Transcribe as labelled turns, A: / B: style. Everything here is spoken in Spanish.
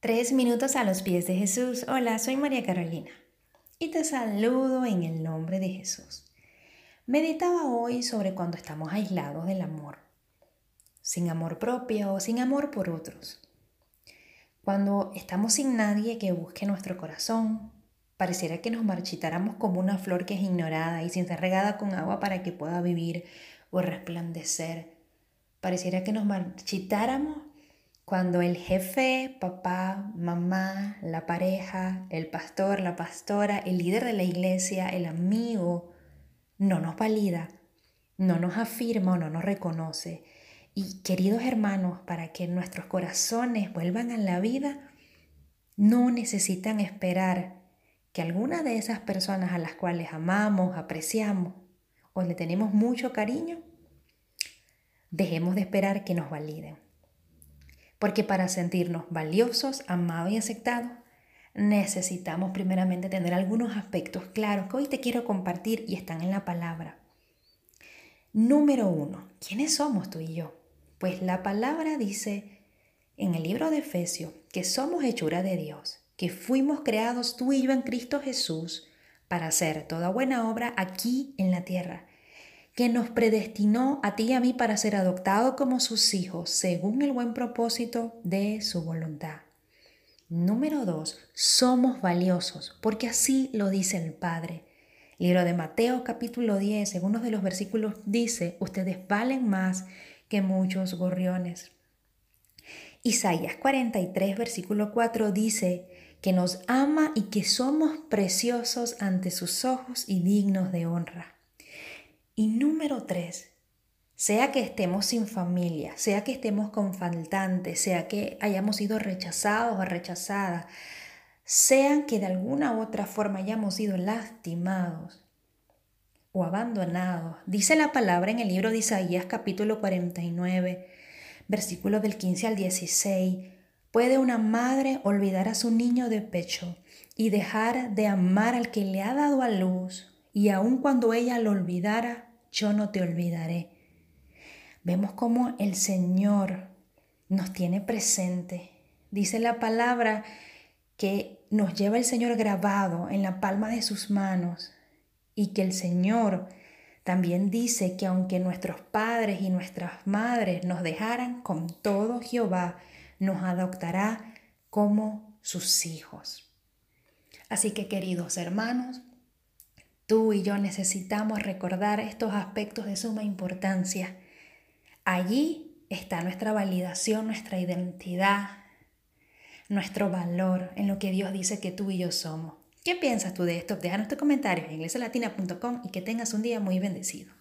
A: Tres minutos a los pies de Jesús. Hola, soy María Carolina y te saludo en el nombre de Jesús. Meditaba hoy sobre cuando estamos aislados del amor, sin amor propio o sin amor por otros. Cuando estamos sin nadie que busque nuestro corazón, pareciera que nos marchitáramos como una flor que es ignorada y sin ser regada con agua para que pueda vivir o resplandecer. Pareciera que nos marchitáramos cuando el jefe, papá, mamá, la pareja, el pastor, la pastora, el líder de la iglesia, el amigo, no nos valida, no nos afirma o no nos reconoce. Y queridos hermanos, para que nuestros corazones vuelvan a la vida, no necesitan esperar que alguna de esas personas a las cuales amamos, apreciamos o le tenemos mucho cariño, dejemos de esperar que nos validen. Porque para sentirnos valiosos, amados y aceptados, necesitamos primeramente tener algunos aspectos claros que hoy te quiero compartir y están en la palabra. Número uno, ¿quiénes somos tú y yo? Pues la palabra dice en el libro de Efesios que somos hechura de Dios, que fuimos creados tú y yo en Cristo Jesús para hacer toda buena obra aquí en la tierra que nos predestinó a ti y a mí para ser adoptados como sus hijos según el buen propósito de su voluntad. Número dos, somos valiosos, porque así lo dice el Padre. libro de Mateo capítulo 10, en uno de los versículos dice, ustedes valen más que muchos gorriones. Isaías 43, versículo 4 dice que nos ama y que somos preciosos ante sus ojos y dignos de honra. Y número tres, sea que estemos sin familia, sea que estemos con faltantes, sea que hayamos sido rechazados o rechazadas, sean que de alguna u otra forma hayamos sido lastimados o abandonados. Dice la palabra en el libro de Isaías capítulo 49, versículos del 15 al 16. ¿Puede una madre olvidar a su niño de pecho y dejar de amar al que le ha dado a luz? Y aun cuando ella lo olvidara, yo no te olvidaré. Vemos cómo el Señor nos tiene presente. Dice la palabra que nos lleva el Señor grabado en la palma de sus manos y que el Señor también dice que aunque nuestros padres y nuestras madres nos dejaran, con todo Jehová nos adoptará como sus hijos. Así que queridos hermanos, Tú y yo necesitamos recordar estos aspectos de suma importancia. Allí está nuestra validación, nuestra identidad, nuestro valor en lo que Dios dice que tú y yo somos. ¿Qué piensas tú de esto? Déjanos tus comentarios en iglesialatina.com y que tengas un día muy bendecido.